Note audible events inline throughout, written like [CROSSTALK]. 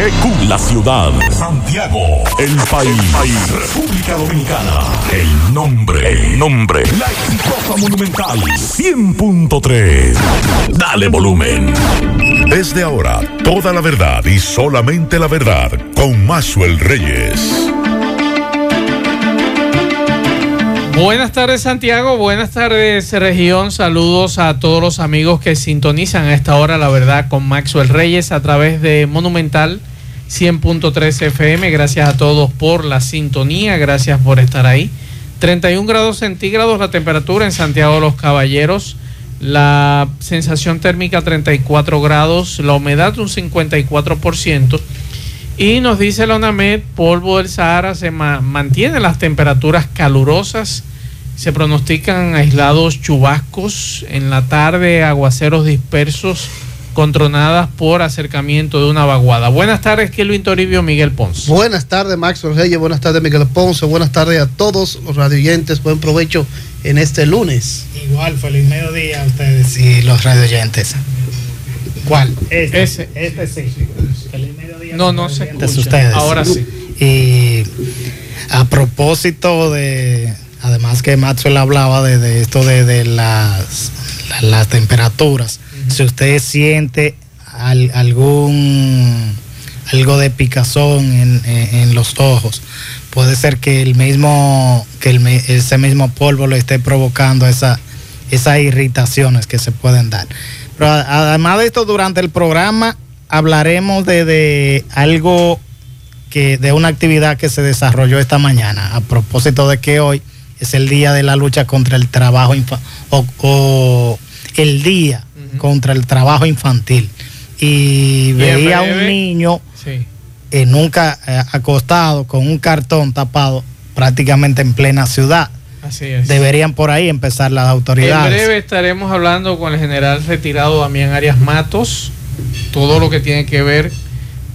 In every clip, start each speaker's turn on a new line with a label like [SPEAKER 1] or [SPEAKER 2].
[SPEAKER 1] XEQ, la ciudad. Santiago, el país. República Dominicana, el nombre. El nombre. La exitosa monumental. 100.3. Dale volumen. Desde ahora, toda la verdad y solamente la verdad con Maxwell Reyes.
[SPEAKER 2] Buenas tardes Santiago, buenas tardes región, saludos a todos los amigos que sintonizan a esta hora, la verdad, con Maxwell Reyes a través de Monumental 100.3 FM. Gracias a todos por la sintonía, gracias por estar ahí. 31 grados centígrados la temperatura en Santiago de los Caballeros, la sensación térmica 34 grados, la humedad un 54%. Y nos dice la UNAMED, polvo del Sahara se mantiene las temperaturas calurosas se pronostican aislados chubascos en la tarde, aguaceros dispersos controladas por acercamiento de una vaguada. Buenas tardes, Kelvin Toribio, Miguel Ponce.
[SPEAKER 3] Buenas tardes, Max Reyes. Buenas tardes, Miguel Ponce. Buenas tardes a todos los radioyentes. Buen provecho en este lunes.
[SPEAKER 4] Igual, feliz mediodía a ustedes y los radioyentes.
[SPEAKER 2] ¿Cuál?
[SPEAKER 4] Este, Ese. Este sí.
[SPEAKER 2] Feliz mediodía. No, no sé.
[SPEAKER 4] Ustedes. Ahora sí. Y a propósito de Además que Maxwell hablaba de, esto de, las, las temperaturas. Si usted siente algún algo de picazón en, los ojos, puede ser que el mismo que ese mismo polvo le esté provocando esa, esas irritaciones que se pueden dar. Pero además de esto, durante el programa hablaremos de, de algo que de una actividad que se desarrolló esta mañana a propósito de que hoy es el día de la lucha contra el trabajo o, o, el día contra el trabajo infantil. Y, veía a un niño nunca eh, acostado con un cartón tapado prácticamente en plena ciudad. Así es. Deberían por ahí empezar las autoridades.
[SPEAKER 2] En breve estaremos hablando con el general retirado Damián Arias Matos, todo lo que tiene que ver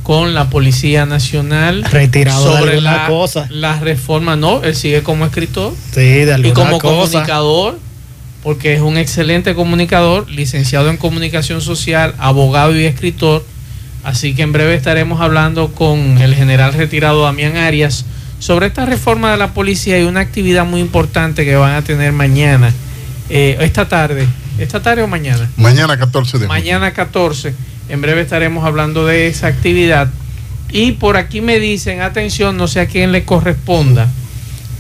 [SPEAKER 2] con la Policía Nacional.
[SPEAKER 4] Retirado
[SPEAKER 2] sobre
[SPEAKER 4] la, cosa.
[SPEAKER 2] La reforma, no, él sigue como escritor.
[SPEAKER 4] Sí, de
[SPEAKER 2] Y como comunicador, porque es un excelente comunicador, licenciado en comunicación social, abogado y escritor. Así que en breve estaremos hablando con el general retirado Damián Arias sobre esta reforma de la policía y una actividad muy importante que van a tener mañana, eh, esta tarde. ¿Esta tarde o mañana?
[SPEAKER 5] Mañana 14 de
[SPEAKER 2] Mañana 14 en breve estaremos hablando de esa actividad. Y por aquí me dicen, atención, no sé a quién le corresponda.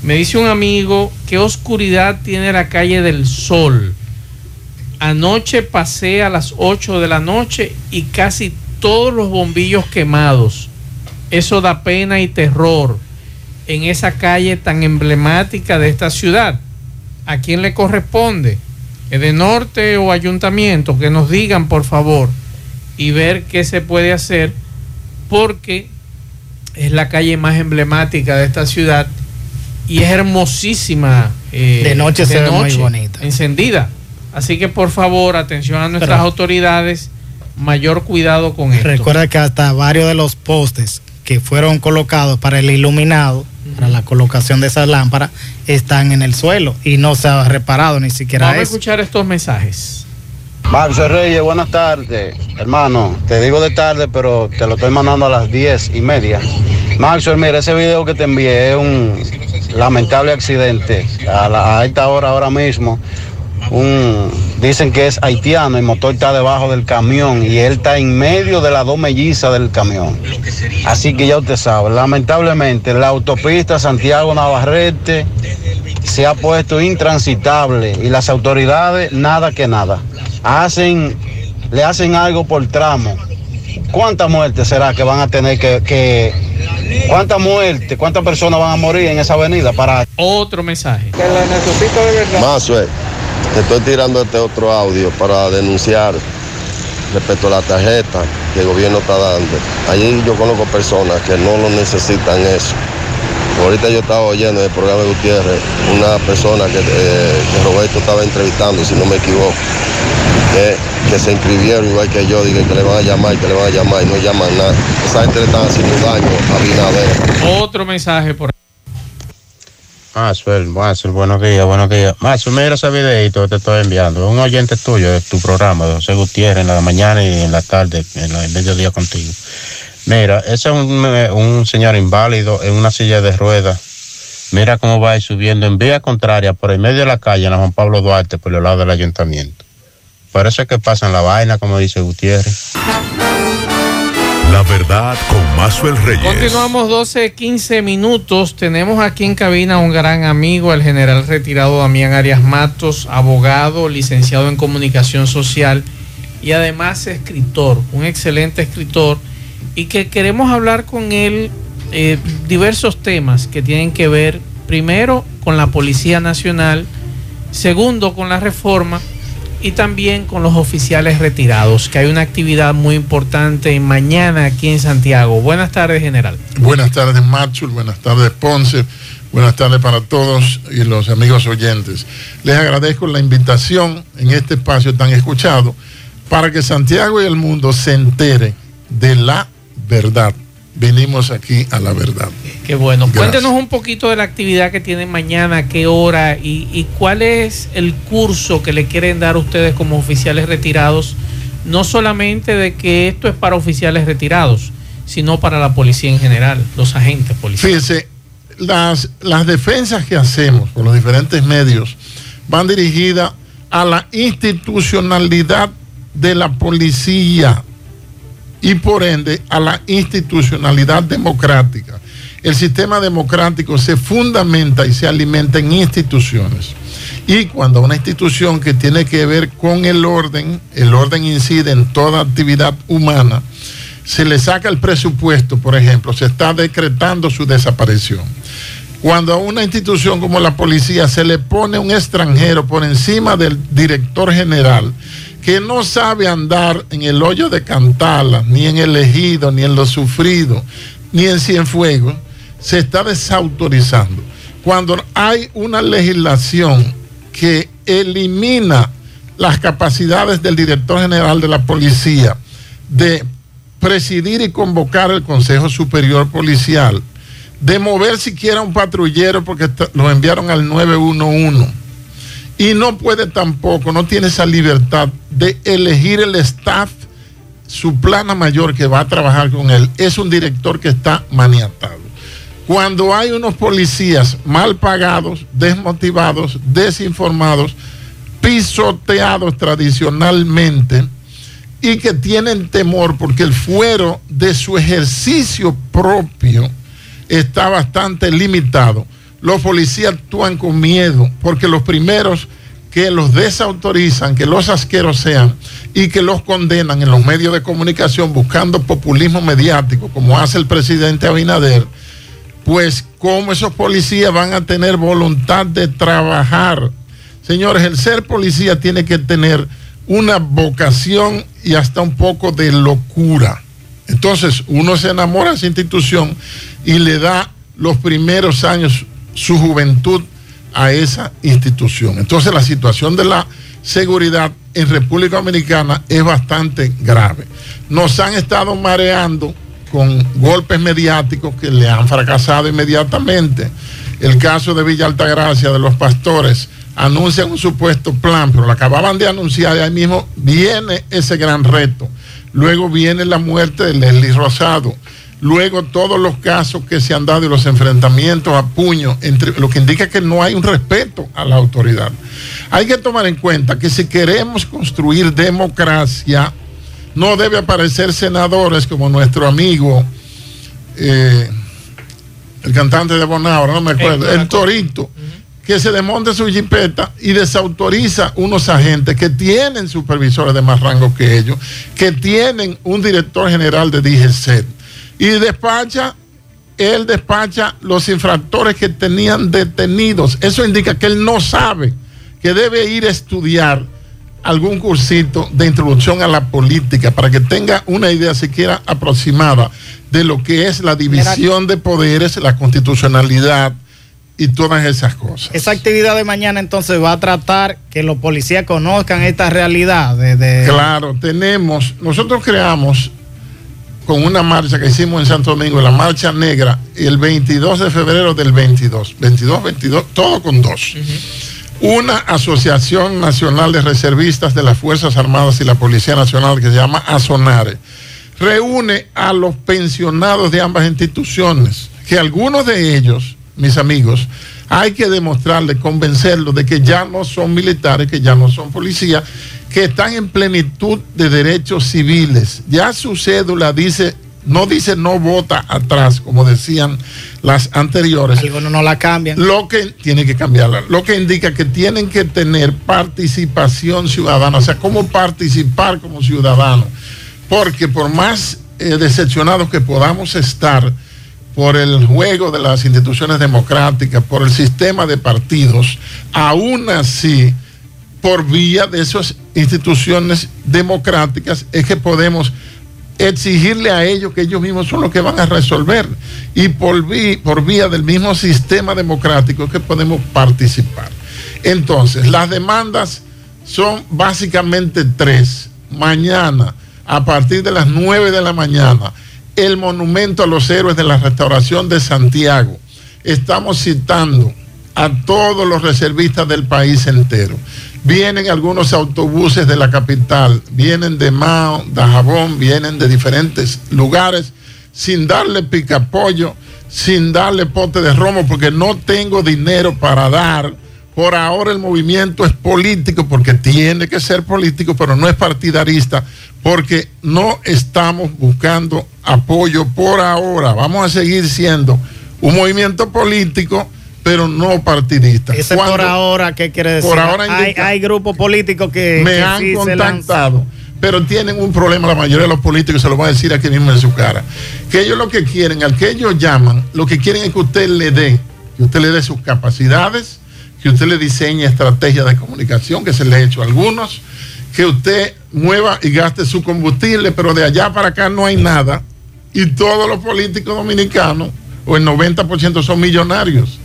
[SPEAKER 2] Me dice un amigo, ¿qué oscuridad tiene la calle del Sol? Anoche pasé a las 8 de la noche y casi todos los bombillos quemados. Eso da pena y terror en esa calle tan emblemática de esta ciudad. ¿A quién le corresponde? ¿Es de norte o ayuntamiento? Que nos digan, por favor y ver qué se puede hacer porque es la calle más emblemática de esta ciudad y es hermosísima.
[SPEAKER 4] Eh, de noche se ve muy bonita.
[SPEAKER 2] Encendida. Así que por favor, atención a nuestras autoridades, mayor cuidado con esto.
[SPEAKER 4] Recuerda que hasta varios de los postes que fueron colocados para el iluminado, para la colocación de esas lámparas, están en el suelo y no se ha reparado ni siquiera
[SPEAKER 2] Vamos a escuchar estos mensajes.
[SPEAKER 6] Marcio Reyes, buenas tardes. Hermano, te digo de tarde, pero te lo estoy mandando a las diez y media. Maxwell, mira, ese video que te envié es un lamentable accidente. A, esta hora, ahora mismo, un, dicen que es haitiano, el motor está debajo del camión y él está en medio de las dos mellizas del camión. Así que ya usted sabe, lamentablemente la autopista Santiago Navarrete se ha puesto intransitable y las autoridades nada que nada hacen, le hacen algo por tramo. ¿Cuántas muertes será que van a tener que, que cuántas muertes, cuántas personas van a morir en esa avenida para
[SPEAKER 2] otro mensaje?
[SPEAKER 6] Que la necesito de verdad.
[SPEAKER 7] Más, te estoy tirando este otro audio para denunciar respecto a la tarjeta que el gobierno está dando. Allí yo conozco personas que no lo necesitan eso. Ahorita yo estaba oyendo en el programa de Gutiérrez una persona que, eh, que Roberto estaba entrevistando, si no me equivoco que, se inscribieron igual que yo, digan que le van a llamar, que le van a llamar y no llaman nada. Esa gente le están haciendo daño a Binader.
[SPEAKER 2] Otro mensaje por
[SPEAKER 8] Maxwell, Maxwell, buenos días, buenos días. Maxwell, mira ese videito que te estoy enviando. Un oyente tuyo de tu programa, de José Gutiérrez, en la mañana y en la tarde, en el mediodía contigo. Mira, ese es un, un señor inválido en una silla de ruedas. Mira cómo va a ir subiendo en vía contraria por el medio de la calle en la Juan Pablo Duarte por el lado del ayuntamiento. Por eso es que pasan la vaina, como dice Gutiérrez.
[SPEAKER 1] La verdad con Mazuel Reyes.
[SPEAKER 2] Continuamos 12, 15 minutos. Tenemos aquí en cabina un gran amigo, el general retirado Damián Arias Matos, abogado, licenciado en comunicación social y además escritor, un excelente escritor, y que queremos hablar con él eh, diversos temas que tienen que ver, primero, con la Policía Nacional, segundo, con la reforma y también con los oficiales retirados, que hay una actividad muy importante mañana aquí en Santiago. Buenas tardes, general.
[SPEAKER 5] Buenas tardes, Machul. Buenas tardes, Ponce. Buenas tardes para todos y los amigos oyentes. Les agradezco la invitación en este espacio tan escuchado para que Santiago y el mundo se entere de la verdad. Venimos aquí a la verdad.
[SPEAKER 2] Qué bueno.
[SPEAKER 5] Gracias.
[SPEAKER 2] Cuéntenos un poquito de la actividad que tienen mañana, qué hora y, y cuál es el curso que le quieren dar ustedes como oficiales retirados, no solamente de que esto es para oficiales retirados, sino para la policía en general, los agentes policiales.
[SPEAKER 5] Fíjense, las, las defensas que hacemos por los diferentes medios van dirigidas a la institucionalidad de la policía y por ende a la institucionalidad democrática. El sistema democrático se fundamenta y se alimenta en instituciones. Y cuando una institución que tiene que ver con el orden, el orden incide en toda actividad humana, se le saca el presupuesto, por ejemplo, se está decretando su desaparición. Cuando a una institución como la policía se le pone un extranjero por encima del director general, que no sabe andar en el hoyo de Cantala, ni en el ejido, ni en lo sufrido, ni en Cienfuegos, se está desautorizando. Cuando hay una legislación que elimina las capacidades del director general de la policía de presidir y convocar el Consejo Superior Policial, de mover siquiera un patrullero porque lo enviaron al 911 y no puede tampoco, no tiene esa libertad de elegir el staff, su plana mayor que va a trabajar con él. Es un director que está maniatado. Cuando hay unos policías mal pagados, desmotivados, desinformados, pisoteados tradicionalmente y que tienen temor porque el fuero de su ejercicio propio está bastante limitado. Los policías actúan con miedo porque los primeros que los desautorizan, que los asqueros sean y que los condenan en los medios de comunicación buscando populismo mediático, como hace el presidente Abinader, pues cómo esos policías van a tener voluntad de trabajar. Señores, el ser policía tiene que tener una vocación y hasta un poco de locura. Entonces uno se enamora de esa institución y le da los primeros años, su juventud a esa institución. Entonces la situación de la seguridad en República Dominicana es bastante grave. Nos han estado mareando con golpes mediáticos que le han fracasado inmediatamente. El caso de Villa Altagracia, de los pastores, anuncian un supuesto plan, pero lo acababan de anunciar y ahí mismo viene ese gran reto. Luego viene la muerte de Leslie Rosado. Luego todos los casos que se han dado y los enfrentamientos a puño, entre, lo que indica que no hay un respeto a la autoridad. Hay que tomar en cuenta que si queremos construir democracia, no debe aparecer senadores como nuestro amigo, eh, el cantante de Bonao, no me acuerdo, el Torito, que se desmonte su jipeta y desautoriza unos agentes que tienen supervisores de más rango que ellos, que tienen un director general de DGC y despacha, él despacha los infractores que tenían detenidos. Eso indica que él no sabe que debe ir a estudiar algún cursito de introducción a la política para que tenga una idea siquiera aproximada de lo que es la división de poderes, la constitucionalidad y todas esas cosas.
[SPEAKER 4] Esa actividad de mañana entonces va a tratar que los policías conozcan esta realidad. De, de-
[SPEAKER 5] Claro, tenemos, nosotros creamos con una marcha que hicimos en Santo Domingo, la marcha negra, el 22 de febrero del 22, 22, 22, todo con dos. Una asociación nacional de reservistas de las Fuerzas Armadas y la Policía Nacional que se llama ASONARE. reúne a los pensionados de ambas instituciones, que algunos de ellos, mis amigos, hay que demostrarles, convencerlos de que ya no son militares, que ya no son policías, que están en plenitud de derechos civiles. Ya su cédula dice, no dice no vota atrás, como decían las anteriores.
[SPEAKER 4] Algunos no la cambian.
[SPEAKER 5] Lo que tiene que cambiarla. Lo que indica que tienen que tener participación ciudadana, o sea, cómo participar como ciudadano. Porque por más eh, decepcionados que podamos estar por el juego de las instituciones democráticas, por el sistema de partidos, aún así, por vía de esas instituciones democráticas, es que podemos exigirle a ellos que ellos mismos son los que van a resolver. Y por, vía del mismo sistema democrático es que podemos participar. Entonces, las demandas son básicamente tres. Mañana, a partir de las 9 de la mañana, el monumento a los héroes de la restauración de Santiago. Estamos citando a todos los reservistas del país entero. Vienen algunos autobuses de la capital, vienen de Mao, de Jabón, vienen de diferentes lugares, sin darle picapollo, sin darle pote de romo, porque no tengo dinero para dar. Por ahora el movimiento es político, porque tiene que ser político, pero no es partidarista, porque no estamos buscando apoyo por ahora. Vamos a seguir siendo un movimiento político, pero no partidista.
[SPEAKER 4] Ese
[SPEAKER 5] Cuando-
[SPEAKER 4] por ahora, ¿qué quiere decir?
[SPEAKER 5] Por ahora
[SPEAKER 4] hay, hay grupos políticos que,
[SPEAKER 5] me
[SPEAKER 4] que
[SPEAKER 5] han
[SPEAKER 4] sí
[SPEAKER 5] contactado, pero tienen un problema la mayoría de los políticos, se lo voy a decir aquí mismo en su cara, que ellos lo que quieren, al que ellos llaman, lo que quieren es que usted le dé, que usted le dé sus capacidades, que usted le diseñe estrategias de comunicación, que se le ha hecho a algunos, que usted mueva y gaste su combustible, pero de allá para acá no hay nada, y todos los políticos dominicanos, o el 90% son millonarios.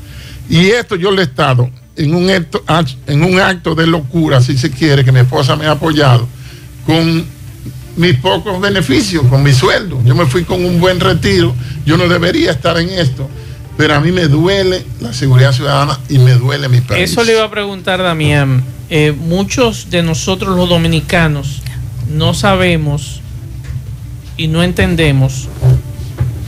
[SPEAKER 5] Y esto yo le he estado en un, en un acto de locura, si se quiere, que mi esposa me ha apoyado, con mis pocos beneficios, con mi sueldo. Yo me fui con un buen retiro, yo no debería estar en esto, pero a mí me duele la seguridad ciudadana y me duele mi país.
[SPEAKER 2] Eso le iba a preguntar, Damián. Eh, muchos de nosotros los dominicanos no sabemos y no entendemos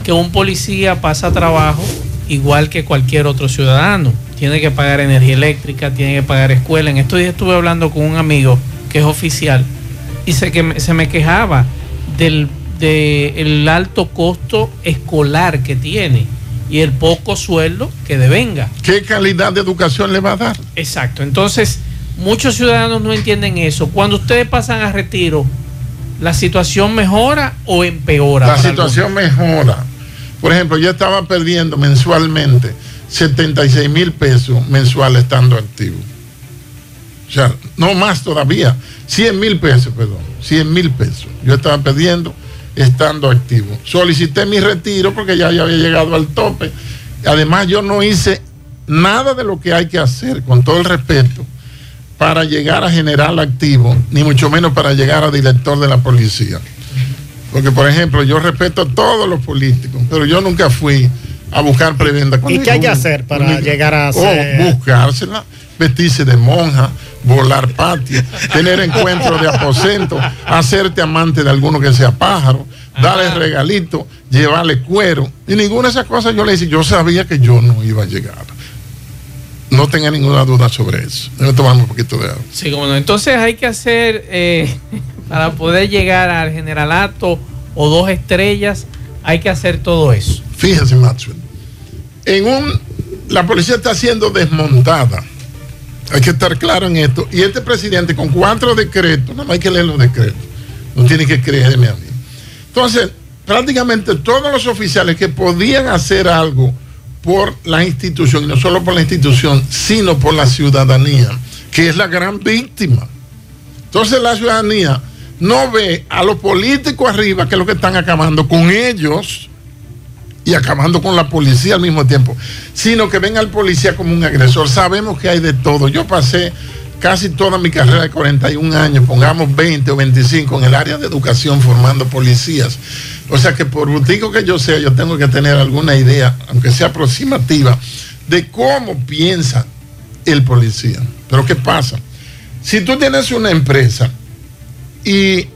[SPEAKER 2] que un policía pasa trabajo igual que cualquier otro ciudadano. Tiene que pagar energía eléctrica, tiene que pagar escuela. En estos días estuve hablando con un amigo que es oficial y se, que se me quejaba del de alto costo escolar que tiene y el poco sueldo que devenga.
[SPEAKER 5] ¿Qué calidad de educación le va a dar?
[SPEAKER 2] Exacto. Entonces, muchos ciudadanos no entienden eso. Cuando ustedes pasan a retiro, ¿la situación mejora o empeora?
[SPEAKER 5] La situación mejora. Por ejemplo, yo estaba perdiendo mensualmente 76 mil pesos mensuales estando activo. O sea, no más todavía. 100 mil pesos, perdón. 100 mil pesos. Yo estaba perdiendo estando activo. Solicité mi retiro porque ya, ya había llegado al tope. Además, yo no hice nada de lo que hay que hacer, con todo el respeto, para llegar a general activo, ni mucho menos para llegar a director de la policía. Porque, por ejemplo, yo respeto a todos los políticos, pero yo nunca fui a buscar prebenda.
[SPEAKER 4] ¿Y qué hay que hacer para llegar a ser-
[SPEAKER 5] buscársela, vestirse de monja, volar patio, tener encuentros de aposento, hacerte amante de alguno que sea pájaro, darle regalito, llevarle cuero. Y ninguna de esas cosas yo le hice. Yo sabía que yo no iba a llegar. No tenga ninguna duda sobre eso. Déjame tomar un poquito de agua.
[SPEAKER 2] Sí, como no. Entonces hay que hacer, eh, [LAUGHS] para poder llegar al generalato o dos estrellas, hay que hacer todo eso.
[SPEAKER 5] Fíjese, Maxwell. En un, la policía está siendo desmontada. Hay que estar claro en esto. Y este presidente con cuatro decretos, más hay que leer los decretos. No tiene que creerme a mí. Entonces, prácticamente todos los oficiales que podían hacer algo por la institución, y no solo por la institución, sino por la ciudadanía, que es la gran víctima. Entonces la ciudadanía no ve a los políticos arriba, que es lo que están acabando con ellos y acabando con la policía al mismo tiempo, sino que ven al policía como un agresor. Sabemos que hay de todo. Yo pasé casi toda mi carrera de 41 años, pongamos 20 o 25 en el área de educación formando policías. O sea que por butico que yo sea, yo tengo que tener alguna idea, aunque sea aproximativa, de cómo piensa el policía. Pero ¿qué pasa? Si tú tienes una empresa y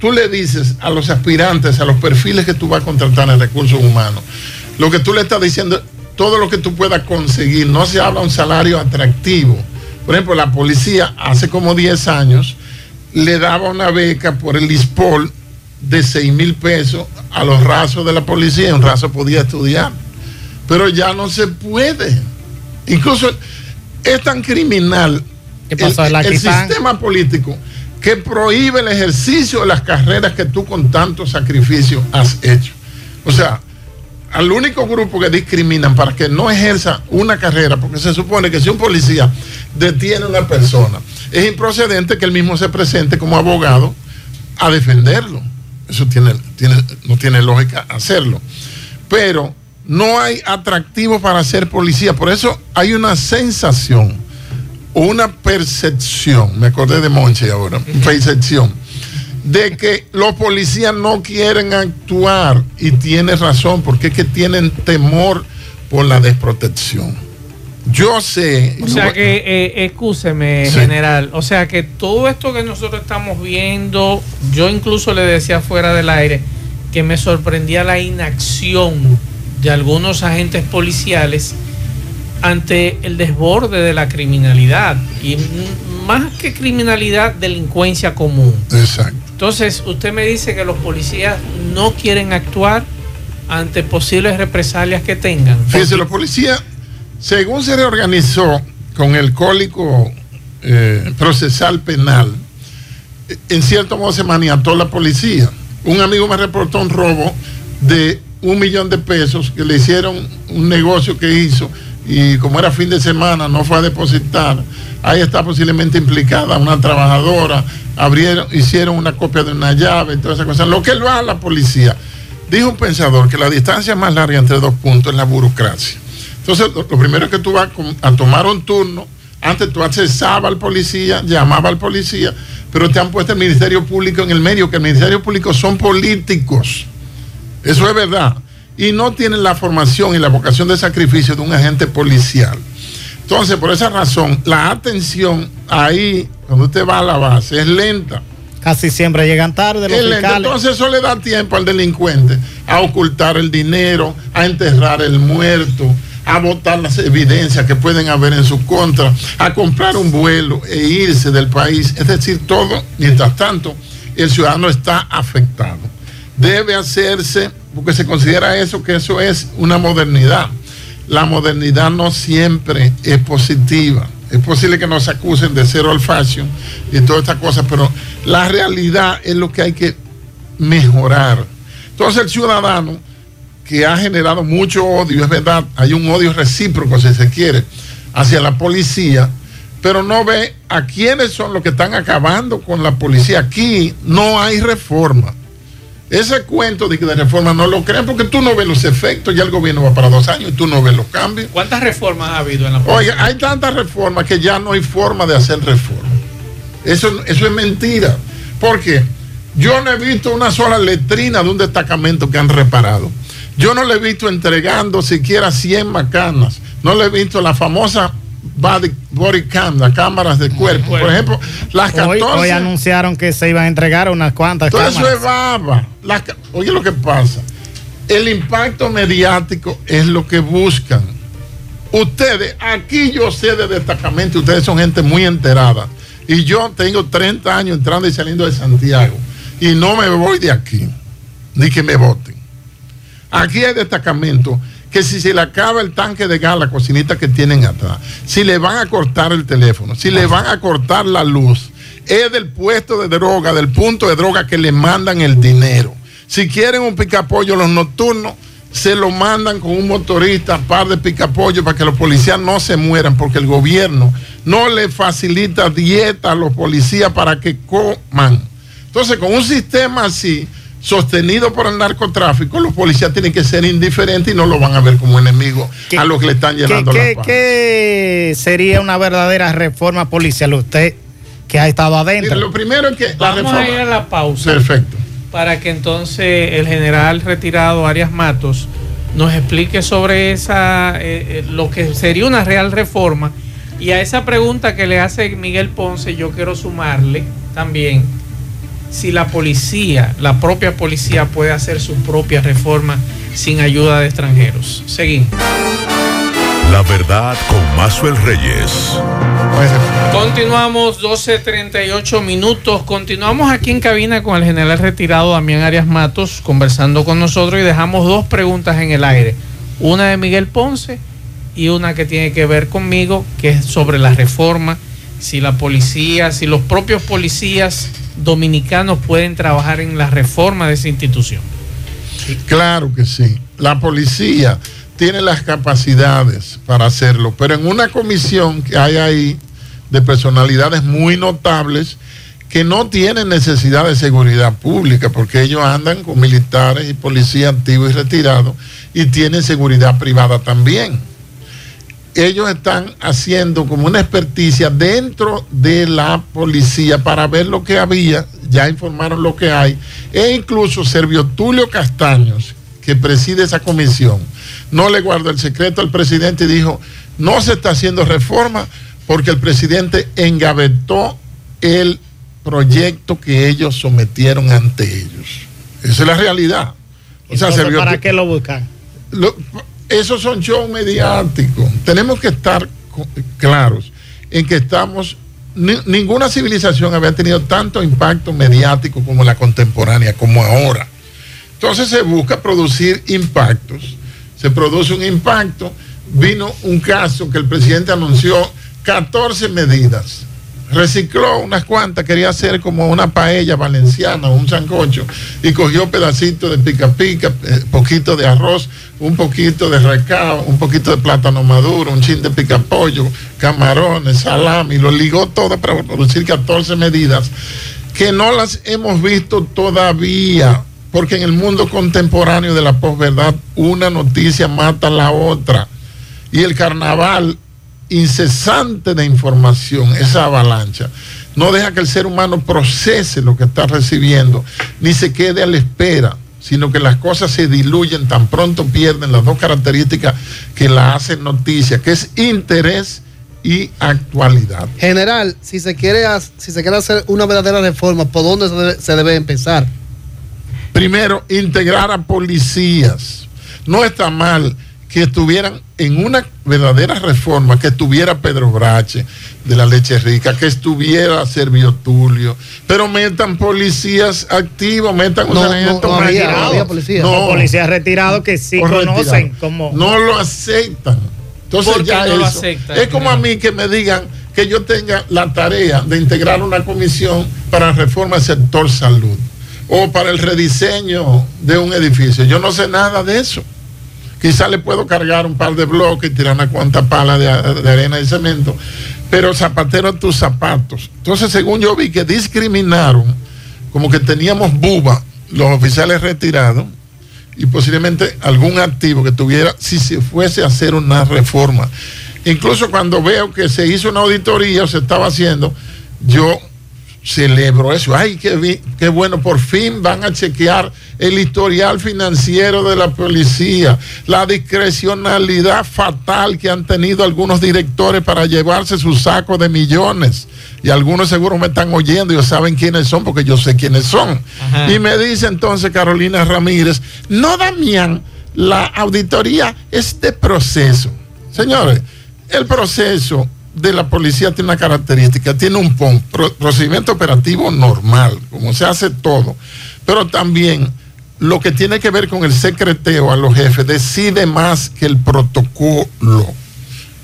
[SPEAKER 5] tú le dices a los aspirantes, a los perfiles que tú vas a contratar en recursos humanos, lo que tú le estás diciendo, todo lo que tú puedas conseguir, no se habla de un salario atractivo. Por ejemplo, la policía hace como 10 años le daba una beca por el ISPOL de 6 mil pesos a los rasos de la policía un raso podía estudiar. Pero ya no se puede. Incluso es tan criminal el, sistema político que prohíbe el ejercicio de las carreras que tú con tanto sacrificio has hecho. O sea, al único grupo que discriminan para que no ejerza una carrera, porque se supone que si un policía detiene a una persona, es improcedente que él mismo se presente como abogado a defenderlo. Eso tiene, no tiene lógica hacerlo. Pero no hay atractivo para ser policía. Por eso hay una sensación una percepción, me acordé de Monche ahora, [LAUGHS] percepción, de que los policías no quieren actuar y tiene razón, porque es que tienen temor por la desprotección. Yo sé.
[SPEAKER 2] O sea que, eh, excúseme,
[SPEAKER 5] Sí.
[SPEAKER 2] general. O sea que todo esto que nosotros estamos viendo, yo incluso le decía fuera del aire que me sorprendía la inacción de algunos agentes policiales ante el desborde de la criminalidad. Y más que criminalidad, delincuencia común.
[SPEAKER 5] Exacto.
[SPEAKER 2] Entonces, usted me dice que los policías no quieren actuar ante posibles represalias que tengan.
[SPEAKER 5] Fíjense, los policías, según se reorganizó con el cólico eh, procesal penal, en cierto modo se maniató la policía. Un amigo me reportó un robo de un millón de pesos que le hicieron un negocio que hizo y como era fin de semana no fue a depositar. Ahí está posiblemente implicada una trabajadora, abrieron, hicieron una copia de una llave, todas esas cosas. Lo que lo haga la policía. Dijo un pensador que la distancia más larga entre dos puntos es la burocracia. Entonces, lo, primero es que tú vas a tomar un turno, antes tú accesabas al policía, llamaba al policía, pero te han puesto el Ministerio Público en el medio, que el Ministerio Público son políticos. Eso es verdad. Y no tienen la formación y la vocación de sacrificio de un agente policial. Entonces, por esa razón, la atención ahí, cuando usted va a la base, es lenta.
[SPEAKER 4] Casi siempre llegan tarde los
[SPEAKER 5] lenta. Entonces eso le da tiempo al delincuente a ocultar el dinero, a enterrar el muerto, a botar las evidencias que pueden haber en su contra, a comprar un vuelo e irse del país. Es decir, todo, mientras tanto, el ciudadano está afectado. Debe hacerse, porque se considera eso, que eso es una modernidad. La modernidad no siempre es positiva. Es posible que nos acusen de ser old y todas estas cosas, pero la realidad es lo que hay que mejorar. Entonces el ciudadano que ha generado mucho odio, es verdad, hay un odio recíproco, si se quiere, hacia la policía, pero no ve a quiénes son los que están acabando con la policía. Aquí no hay reforma. Ese cuento de que de reforma no lo creen porque tú no ves los efectos, ya el gobierno va para dos años y tú no ves los cambios.
[SPEAKER 2] ¿Cuántas reformas ha habido en la policía?
[SPEAKER 5] Oiga, hay tantas reformas que ya no hay forma de hacer reforma. Eso, eso es mentira. Porque yo no he visto una sola letrina de un destacamento que han reparado. Yo no le he visto entregando siquiera 100 macanas. No le he visto la famosa body, body cam, las cámaras de cuerpo. Por ejemplo, las 14.
[SPEAKER 4] Hoy, hoy anunciaron que se iban a entregar unas cuantas
[SPEAKER 5] Todo eso es baba. Las oye lo que pasa. El impacto mediático es lo que buscan. Ustedes, aquí yo sé de destacamento, ustedes son gente muy enterada. Y yo tengo 30 años entrando y saliendo de Santiago. Y no me voy de aquí, ni que me voten. Aquí hay destacamento que si se le acaba el tanque de gas, la cocinita que tienen atrás, si le van a cortar el teléfono, si le van a cortar la luz, es del puesto de droga, del punto de droga que le mandan el dinero. Si quieren un picapollo los nocturnos, se lo mandan con un motorista, par de picapollo, para que los policías no se mueran, porque el gobierno no le facilita dieta a los policías para que coman. Entonces, con un sistema así, sostenido por el narcotráfico, los policías tienen que ser indiferentes y no lo van a ver como enemigo a los que le están
[SPEAKER 4] ¿Qué,
[SPEAKER 5] llenando
[SPEAKER 4] qué-
[SPEAKER 5] la
[SPEAKER 4] qué sería una verdadera reforma policial? Usted que ha estado adentro.
[SPEAKER 5] lo primero es que la
[SPEAKER 2] Vamos a
[SPEAKER 5] reforma-
[SPEAKER 2] ir a la pausa.
[SPEAKER 5] Perfecto.
[SPEAKER 2] Para que entonces el general retirado Arias Matos nos explique sobre esa eh, eh, lo que sería una real reforma. Y a esa pregunta que le hace Miguel Ponce, yo quiero sumarle también si la policía, la propia policía puede hacer su propia reforma sin ayuda de extranjeros. Seguimos.
[SPEAKER 1] La verdad con Mazuel Reyes.
[SPEAKER 2] Continuamos 12.38 minutos. Continuamos aquí en cabina con el general retirado Damián Arias Matos conversando con nosotros y dejamos dos preguntas en el aire. Una de Miguel Ponce y una que tiene que ver conmigo, que es sobre la reforma, si la policía, si los propios policías dominicanos pueden trabajar en la reforma de esa institución.
[SPEAKER 5] Claro que sí. La policía tiene las capacidades para hacerlo, pero en una comisión que hay ahí de personalidades muy notables que no tienen necesidad de seguridad pública, porque ellos andan con militares y policías activos y retirados y tienen seguridad privada también. Ellos están haciendo como una experticia dentro de la policía para ver lo que había, ya informaron lo que hay, e incluso Servio Tulio Castaños, que preside esa comisión, no le guardó el secreto al presidente y dijo, no se está haciendo reforma porque el presidente engavetó el proyecto que ellos sometieron ante ellos. Esa es la realidad.
[SPEAKER 4] O sea, Entonces, ¿Para qué lo buscan?
[SPEAKER 5] Lo, esos son shows mediáticos. Tenemos que estar claros en que estamos ni, ninguna civilización había tenido tanto impacto mediático como la contemporánea, como ahora. Entonces se busca producir impactos, se produce un impacto, vino un caso que el presidente anunció 14 medidas, recicló unas cuantas, quería hacer como una paella valenciana, un sancocho, y cogió pedacitos de pica pica, eh, poquito de arroz, un poquito de recao, un poquito de plátano maduro, un chin de pica pollo, camarones, salami, lo ligó todo para producir 14 medidas que no las hemos visto todavía porque en el mundo contemporáneo de la posverdad una noticia mata a la otra. Y el carnaval incesante de información, esa avalancha, no deja que el ser humano procese lo que está recibiendo, ni se quede a la espera, sino que las cosas se diluyen, tan pronto pierden las dos características que la hacen noticia, que es interés y actualidad.
[SPEAKER 3] General, si se quiere, si se quiere hacer una verdadera reforma, ¿por dónde se debe empezar?
[SPEAKER 5] Primero, integrar a policías. No está mal que estuvieran en una verdadera reforma, que estuviera Pedro Brache de la leche rica, que estuviera Servio Tulio, pero metan policías activos, metan un
[SPEAKER 3] no, no, no,
[SPEAKER 4] policía. no, policías retirados que sí conocen como...
[SPEAKER 5] No lo aceptan. Entonces ya no eso, es como a mí que me digan que yo tenga la tarea de integrar una comisión para reforma del sector salud o para el rediseño de un edificio. Yo no sé nada de eso. Quizá le puedo cargar un par de bloques y tirar una cuanta pala de, arena y cemento, pero zapatero tus zapatos. Entonces, según yo vi que discriminaron, como que teníamos buba los oficiales retirados y posiblemente algún activo que tuviera, si se fuese a hacer una reforma. Incluso cuando veo que se hizo una auditoría o se estaba haciendo, yo celebro eso. Ay, qué, qué bueno, por fin van a chequear el historial financiero de la policía, la discrecionalidad fatal que han tenido algunos directores para llevarse su saco de millones. Y algunos seguro me están oyendo y saben quiénes son porque yo sé quiénes son. Y me dice entonces Carolina Ramírez, no Damián, la auditoría es de proceso. Señores, el proceso de la policía tiene una característica, tiene un procedimiento operativo normal, como se hace todo, pero también lo que tiene que ver con el secreteo a los jefes decide más que el protocolo,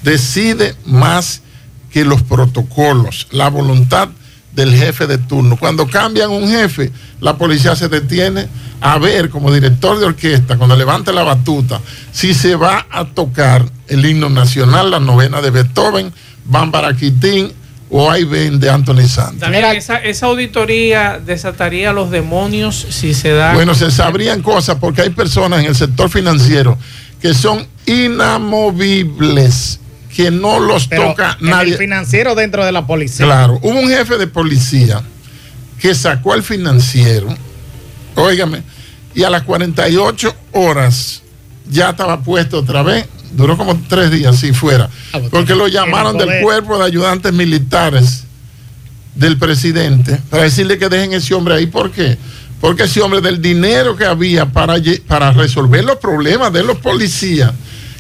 [SPEAKER 5] decide más que los protocolos, la voluntad del jefe de turno. Cuando cambian un jefe, la policía se detiene a ver como director de orquesta, cuando levante la batuta, si se va a tocar el himno nacional, la novena de Beethoven, Bámbara Quitín o hay ven de Anthony Santos.
[SPEAKER 2] También esa, esa, auditoría desataría los demonios si se da.
[SPEAKER 5] Bueno, se sabrían cosas porque hay personas en el sector financiero que son inamovibles, que no los toca nadie.
[SPEAKER 4] El financiero dentro de la policía.
[SPEAKER 5] Claro, hubo un jefe de policía que sacó al financiero, óigame, y a las 48 horas ya estaba puesto otra vez duró como tres días si fuera, ah, porque lo llamaron del cuerpo de ayudantes militares del presidente para decirle que dejen ese hombre ahí. ¿Por qué? Porque ese hombre del dinero que había para, para resolver los problemas de los policías,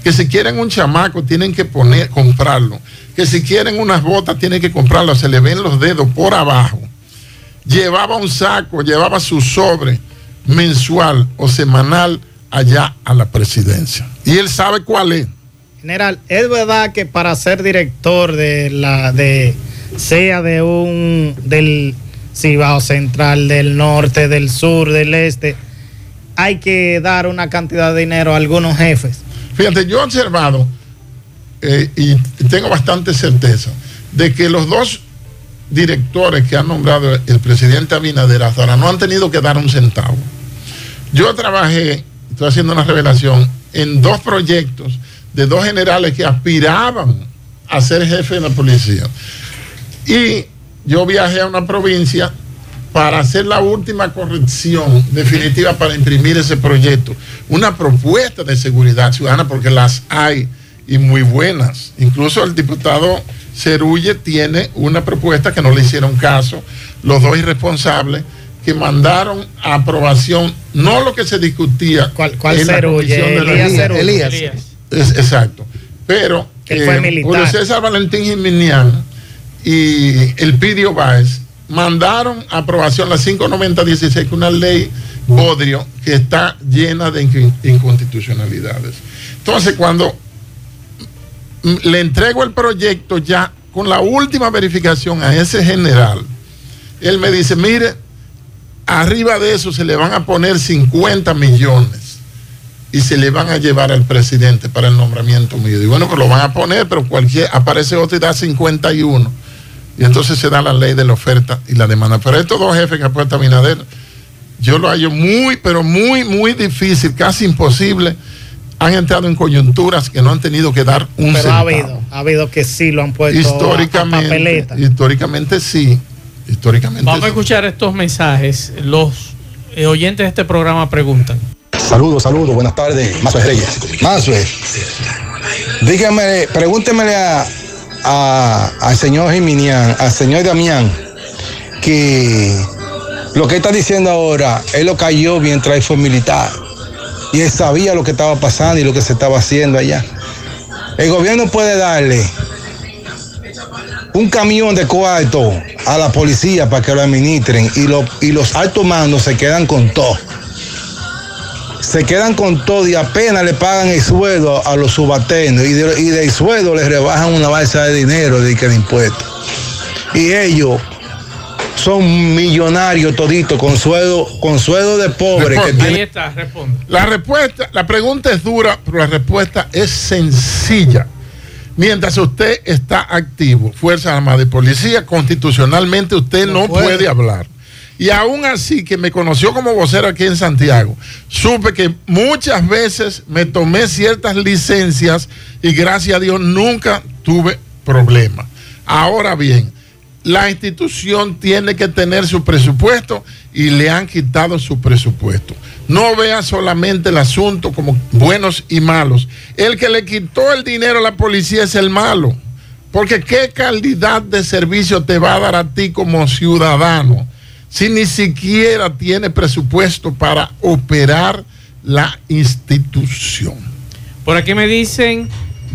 [SPEAKER 5] que si quieren un chamaco tienen que poner, comprarlo, que si quieren unas botas tienen que comprarlo, se le ven los dedos por abajo. Llevaba un saco, llevaba su sobre mensual o semanal allá a la presidencia. Y él sabe cuál es.
[SPEAKER 4] General, es verdad que para ser director de la de sea de un del Cibao Central, del norte, del sur, del este, hay que dar una cantidad de dinero a algunos jefes.
[SPEAKER 5] Fíjate, yo he observado eh, y tengo bastante certeza de que los dos directores que ha nombrado el presidente Abinader hasta ahora no han tenido que dar un centavo. Yo trabajé, estoy haciendo una revelación, en dos proyectos de dos generales que aspiraban a ser jefe de la policía. Y yo viajé a una provincia para hacer la última corrección definitiva para imprimir ese proyecto. Una propuesta de seguridad ciudadana, porque las hay y muy buenas. Incluso el diputado Cerulle tiene una propuesta que no le hicieron caso, los dos irresponsables que mandaron a aprobación no lo que se discutía
[SPEAKER 4] ¿Cuál, cuál
[SPEAKER 5] en la
[SPEAKER 4] Cerulle?
[SPEAKER 5] comisión de la-
[SPEAKER 4] Elías
[SPEAKER 3] Elías,
[SPEAKER 4] Cerulle.
[SPEAKER 3] Elías.
[SPEAKER 2] Elías.
[SPEAKER 5] es- exacto. Pero eh,
[SPEAKER 4] militar.
[SPEAKER 5] Julio César Valentín Jiminián y el Pidio Báez mandaron a aprobación la 59016, que es una ley bodrio que está llena de inc- inconstitucionalidades. Entonces, cuando le entrego el proyecto ya con la última verificación a ese general, él me dice, mire, arriba de eso se le van a poner 50 millones y se le van a llevar al presidente para el nombramiento mío. Y bueno, pues lo van a poner, pero cualquier, aparece otro y da 51. Y entonces se da la ley de la oferta y la demanda. Pero estos dos jefes que ha puesto Abinader, yo lo hallo muy, pero muy, muy difícil, casi imposible. Han entrado en coyunturas que no han tenido que dar un
[SPEAKER 4] Pero ha habido, ha habido que sí lo han puesto a- a
[SPEAKER 5] Históricamente,
[SPEAKER 4] papeleta.
[SPEAKER 5] históricamente sí. Históricamente
[SPEAKER 2] Vamos a escuchar estos mensajes. Los eh, oyentes de este programa preguntan.
[SPEAKER 9] Saludos, saludos, buenas tardes, Mazue Reyes. Mazue, dígame, pregúntemele a, a- al señor Jiminián, al señor Damián, que lo que está diciendo ahora, él lo cayó mientras él fue militar. Y él sabía lo que estaba pasando y lo que se estaba haciendo allá. El gobierno puede darle un camión de cuarto a la policía para que lo administren y, lo- y los altos mandos se quedan con todo se quedan con todo y apenas le pagan el sueldo a los subalternos y, de- y del sueldo les rebajan una balsa de dinero de impuestos. Y ellos son millonarios toditos con sueldo, con sueldo de pobre que
[SPEAKER 5] Responde.
[SPEAKER 2] Ahí
[SPEAKER 9] tienen.
[SPEAKER 2] está, responde.
[SPEAKER 5] La respuesta, la pregunta es dura, pero la respuesta es sencilla. Mientras usted está activo, Fuerza Armada y Policía, constitucionalmente usted no,
[SPEAKER 3] No
[SPEAKER 5] puede.
[SPEAKER 3] puede.
[SPEAKER 5] hablar. Y aún así, que me conoció como vocero aquí en Santiago, supe que muchas veces me tomé ciertas licencias y gracias a Dios nunca tuve problema. Ahora bien, la institución tiene que tener su presupuesto y le han quitado su presupuesto. No vea solamente el asunto como buenos y malos. El que le quitó el dinero a la policía es el malo. Porque qué calidad de servicio te va a dar a ti como ciudadano si ni siquiera tiene presupuesto para operar la institución.
[SPEAKER 2] Por aquí me dicen,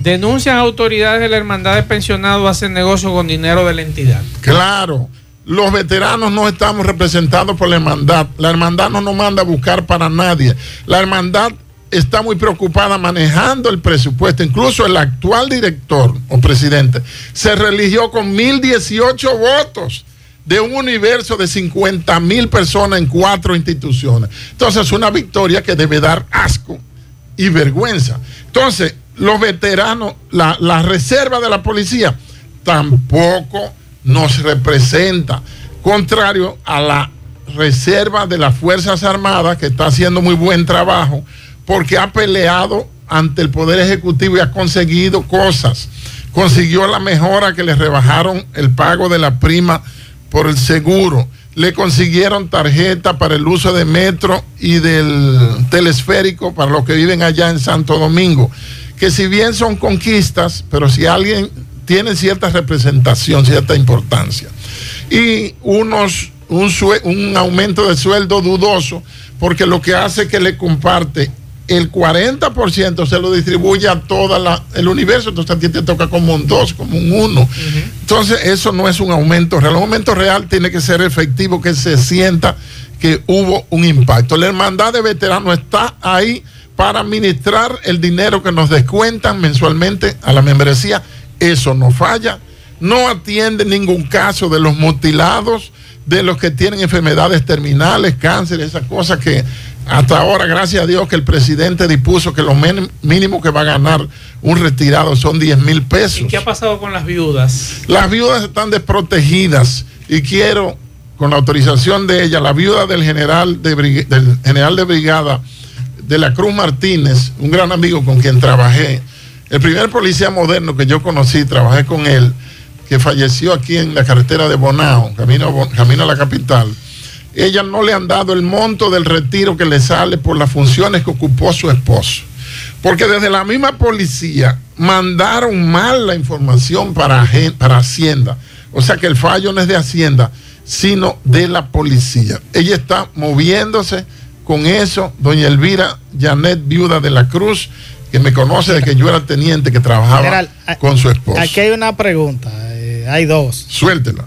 [SPEAKER 2] denuncian autoridades de la hermandad de pensionados hacen negocio con dinero de la entidad.
[SPEAKER 5] Claro, los veteranos no estamos representados por la hermandad. La hermandad no nos manda a buscar para nadie. La hermandad está muy preocupada manejando el presupuesto. Incluso el actual director o presidente se religió con 1018 votos de un universo de 50 mil personas en cuatro instituciones. Entonces es una victoria que debe dar asco y vergüenza. Entonces, los veteranos, la, reserva de la policía tampoco nos representa, contrario a la reserva de las Fuerzas Armadas, que está haciendo muy buen trabajo, porque ha peleado ante el Poder Ejecutivo y ha conseguido cosas. Consiguió la mejora que le rebajaron el pago de la prima por el seguro. Le consiguieron tarjeta para el uso de metro y del telesférico para los que viven allá en Santo Domingo. Que si bien son conquistas, pero si alguien tiene cierta representación, cierta importancia. y unos, un, aumento de sueldo dudoso, porque lo que hace es que le comparte el 40% se lo distribuye a todo el universo, entonces a ti te toca como un 2, como un 1. Entonces eso no es un aumento real. Un aumento real tiene que ser efectivo, que se sienta que hubo un impacto. La hermandad de veteranos está ahí para administrar el dinero que nos descuentan mensualmente a la membresía. Eso no falla. No atiende ningún caso de los mutilados, de los que tienen enfermedades terminales, cáncer, esas cosas que hasta ahora, gracias a Dios, que el presidente dispuso que lo mínimo que va a ganar un retirado son 10 mil pesos.
[SPEAKER 2] ¿Y qué ha pasado con las viudas?
[SPEAKER 5] Las viudas están desprotegidas y quiero, con la autorización de ella, la viuda del general de, del general de brigada de la Cruz Martínez, un gran amigo con quien trabajé, el primer policía moderno que yo conocí, trabajé con él, que falleció aquí en la carretera de Bonao, camino, camino a la capital. Ella no le han dado el monto del retiro que le sale por las funciones que ocupó su esposo. Porque desde la misma policía mandaron mal la información para, para Hacienda. O sea que el fallo no es de Hacienda, sino de la policía. Ella está moviéndose con eso. Doña Elvira Janet, viuda de la Cruz, que me conoce de que yo era teniente que trabajaba
[SPEAKER 4] General,
[SPEAKER 5] con su esposo.
[SPEAKER 4] Aquí hay una pregunta, eh, hay dos.
[SPEAKER 5] Suéltela.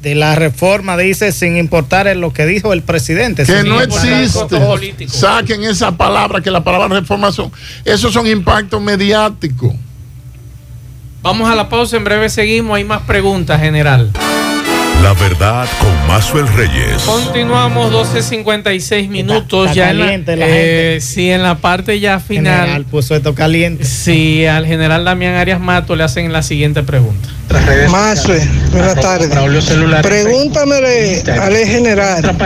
[SPEAKER 4] De la reforma dice sin importar en lo que dijo el presidente.
[SPEAKER 5] Que no existe. Saquen esa palabra, que la palabra reforma son. Esos son impactos mediáticos.
[SPEAKER 2] Vamos a la pausa, en breve seguimos, hay más preguntas, general.
[SPEAKER 1] La verdad con Mazuel Reyes.
[SPEAKER 2] Continuamos 12.56 minutos
[SPEAKER 4] está
[SPEAKER 2] ya en la, eh, sí, en la parte ya final.
[SPEAKER 4] General puso esto caliente.
[SPEAKER 2] Sí, al general Damián Arias Mato le hacen la siguiente pregunta.
[SPEAKER 10] Mazue, buenas tardes. Pregúntamele al general.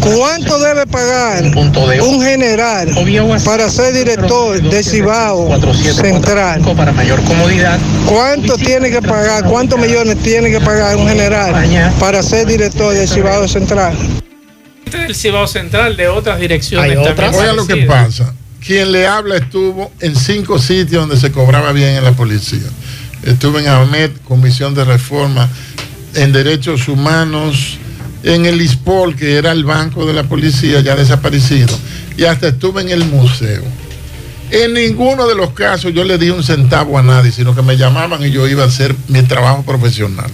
[SPEAKER 10] ¿Cuánto debe pagar un general para ser director de Cibao Central?
[SPEAKER 11] Para mayor comodidad.
[SPEAKER 10] ¿Cuánto tiene que pagar? ¿Cuántos millones tiene que pagar un general para ser director de Cibao Central?
[SPEAKER 2] Del Cibao Central, de otras direcciones.
[SPEAKER 5] Oiga lo que pasa. Quien le habla estuvo en cinco sitios donde se cobraba bien en la policía. Estuve en AMED, Comisión de Reforma en Derechos Humanos, en el ISPOL, que era el banco de la policía ya desaparecido, y hasta estuve en el museo. En ninguno de los casos yo le di un centavo a nadie, sino que me llamaban y yo iba a hacer mi trabajo profesional.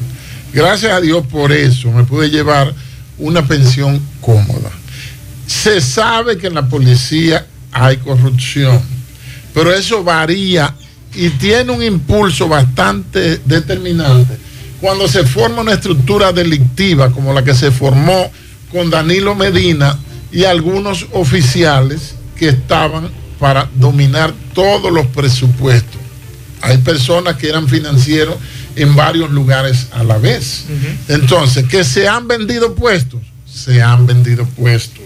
[SPEAKER 5] Gracias a Dios por eso me pude llevar una pensión cómoda. Se sabe que en la policía hay corrupción, pero eso varía y tiene un impulso bastante determinante cuando se forma una estructura delictiva como la que se formó con Danilo Medina y algunos oficiales que estaban para dominar todos los presupuestos. Hay personas que eran financieros en varios lugares a la vez. Entonces, que se han vendido puestos, se han vendido puestos.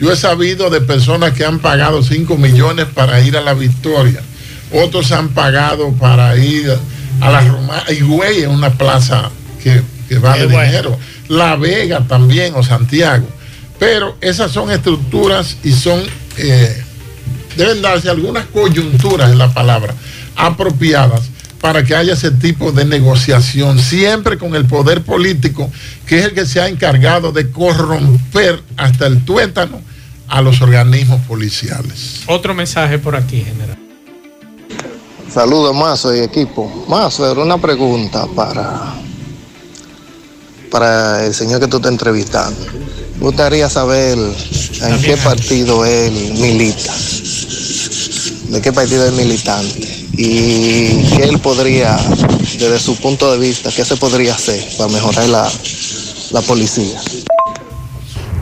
[SPEAKER 5] Yo he sabido de personas que han pagado 5 millones para ir a la victoria. Otros han pagado para ir a la Roma. Higüey es una plaza que, que vale
[SPEAKER 4] bueno.
[SPEAKER 5] dinero. La Vega también o Santiago. Pero esas son estructuras y son, eh, deben darse algunas coyunturas en la palabra apropiadas para que haya ese tipo de negociación, siempre con el poder político, que es el que se ha encargado de corromper hasta el tuétano a los organismos policiales.
[SPEAKER 2] Otro mensaje por aquí, general.
[SPEAKER 12] Saludos, Mazo y equipo. Mazo, era una pregunta para, para el señor que tú estás entrevistando. Me gustaría saber en qué partido él milita, de qué partido es militante y qué él podría, desde su punto de vista, qué se podría hacer para mejorar la, la policía.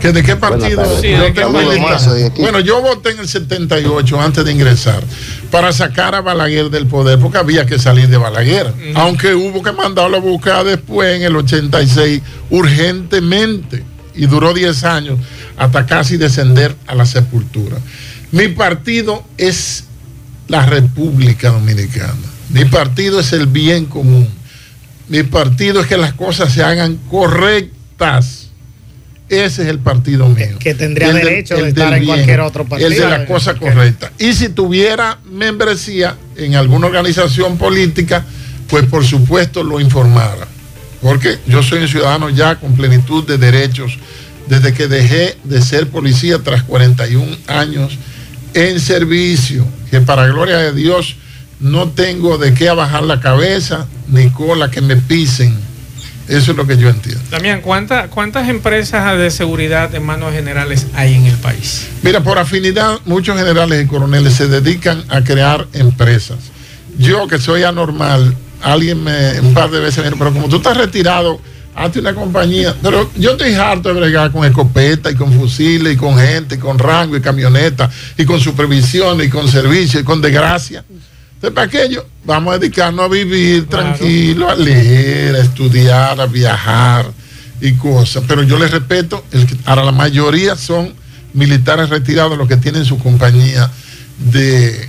[SPEAKER 5] ¿Que ¿De qué partido? yo
[SPEAKER 12] ¿de qué
[SPEAKER 5] tengo. Bueno, yo voté en el 78 antes de ingresar para sacar a Balaguer del poder porque había que salir de Balaguer, aunque hubo que mandarlo a buscar después en el 86 urgentemente y duró 10 años hasta casi descender a la sepultura. Mi partido es la República Dominicana. Mi partido es el bien común. Mi partido es que las cosas se hagan correctas. Ese es el partido mío.
[SPEAKER 4] que tendría
[SPEAKER 5] El del-
[SPEAKER 4] derecho de estar en cualquier otro partido.
[SPEAKER 5] El de la cosa correcta. Y si tuviera membresía en alguna organización política, pues por supuesto lo informara. porque yo soy un ciudadano ya con plenitud de derechos desde que dejé de ser policía tras 41 años en servicio, que para gloria de Dios no tengo de qué bajar la cabeza ni cola que me pisen. Eso es lo que yo entiendo.
[SPEAKER 2] Damián, ¿cuánta- ¿cuántas empresas de seguridad en manos generales hay en el país?
[SPEAKER 5] Mira, por afinidad, muchos generales y coroneles se dedican a crear empresas. Yo, que soy anormal, alguien me un par de veces me dijo, pero como tú estás retirado, hazte una compañía. Pero yo estoy harto de bregar con escopeta y con fusiles y con gente, y con rango y camioneta y con supervisión y con servicio y con desgracia. ¿Para yo? Vamos a dedicarnos a vivir tranquilo, a leer, a estudiar, a viajar y cosas. Pero yo les respeto, el que- ahora la mayoría son militares retirados los que tienen su compañía de,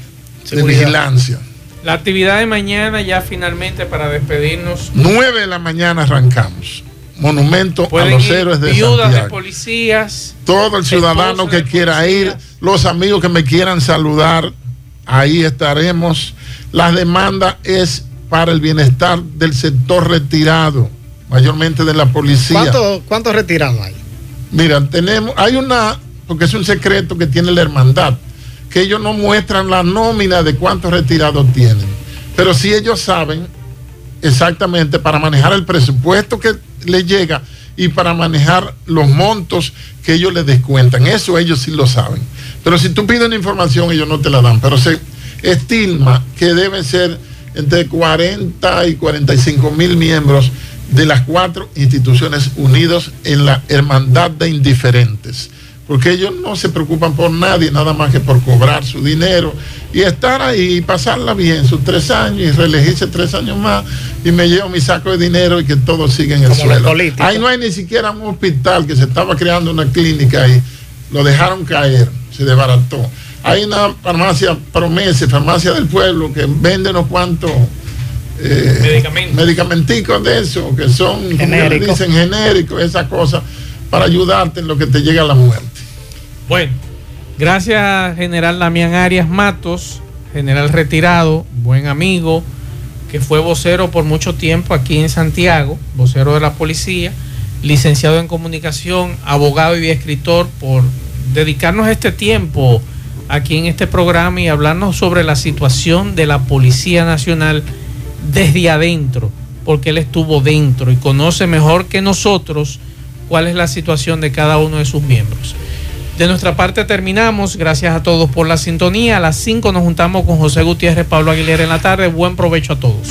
[SPEAKER 5] vigilancia.
[SPEAKER 2] La actividad de mañana ya finalmente para despedirnos.
[SPEAKER 5] 9 de la mañana arrancamos. Monumento a los héroes de
[SPEAKER 2] viudas de policías.
[SPEAKER 5] Todo el ciudadano que quiera ir, los amigos que me quieran saludar, ahí estaremos. La demanda es para el bienestar del sector retirado, mayormente de la policía.
[SPEAKER 4] ¿Cuántos retirados hay?
[SPEAKER 5] Mira, tenemos, hay una, porque es un secreto que tiene la hermandad, que ellos no muestran la nómina de cuántos retirados tienen. Pero sí ellos saben exactamente para manejar el presupuesto que les llega y para manejar los montos que ellos les descuentan. Eso ellos sí lo saben. Pero si tú pides una información, ellos no te la dan. Pero se estima que deben ser entre 40 y 45 mil miembros de las cuatro instituciones unidos en la hermandad de indiferentes. Porque ellos no se preocupan por nadie, nada más que por cobrar su dinero y estar ahí y pasarla bien sus tres años y reelegirse tres años más y me llevo mi saco de dinero y que todo siga en el
[SPEAKER 4] Como
[SPEAKER 5] suelo. Ahí no hay ni siquiera un hospital que se estaba creando una clínica ahí. Lo dejaron caer, se desbarató. Hay una farmacia promesa, farmacia del pueblo, que vende unos cuantos eh,
[SPEAKER 2] Medicamentos.
[SPEAKER 5] medicamenticos de eso, que son, como dicen genéricos, esas cosas, para ayudarte en lo que te llega la muerte.
[SPEAKER 2] Bueno, gracias General Damián Arias Matos, general retirado, buen amigo, que fue vocero por mucho tiempo aquí en Santiago, vocero de la policía, licenciado en comunicación, abogado y escritor, por dedicarnos este tiempo aquí en este programa y hablarnos sobre la situación de la Policía Nacional desde adentro, porque él estuvo dentro y conoce mejor que nosotros cuál es la situación de cada uno de sus miembros. De nuestra parte terminamos. Gracias a todos por la sintonía. A las 5 nos juntamos con José Gutiérrez, Pablo Aguilera en la tarde. Buen provecho a todos.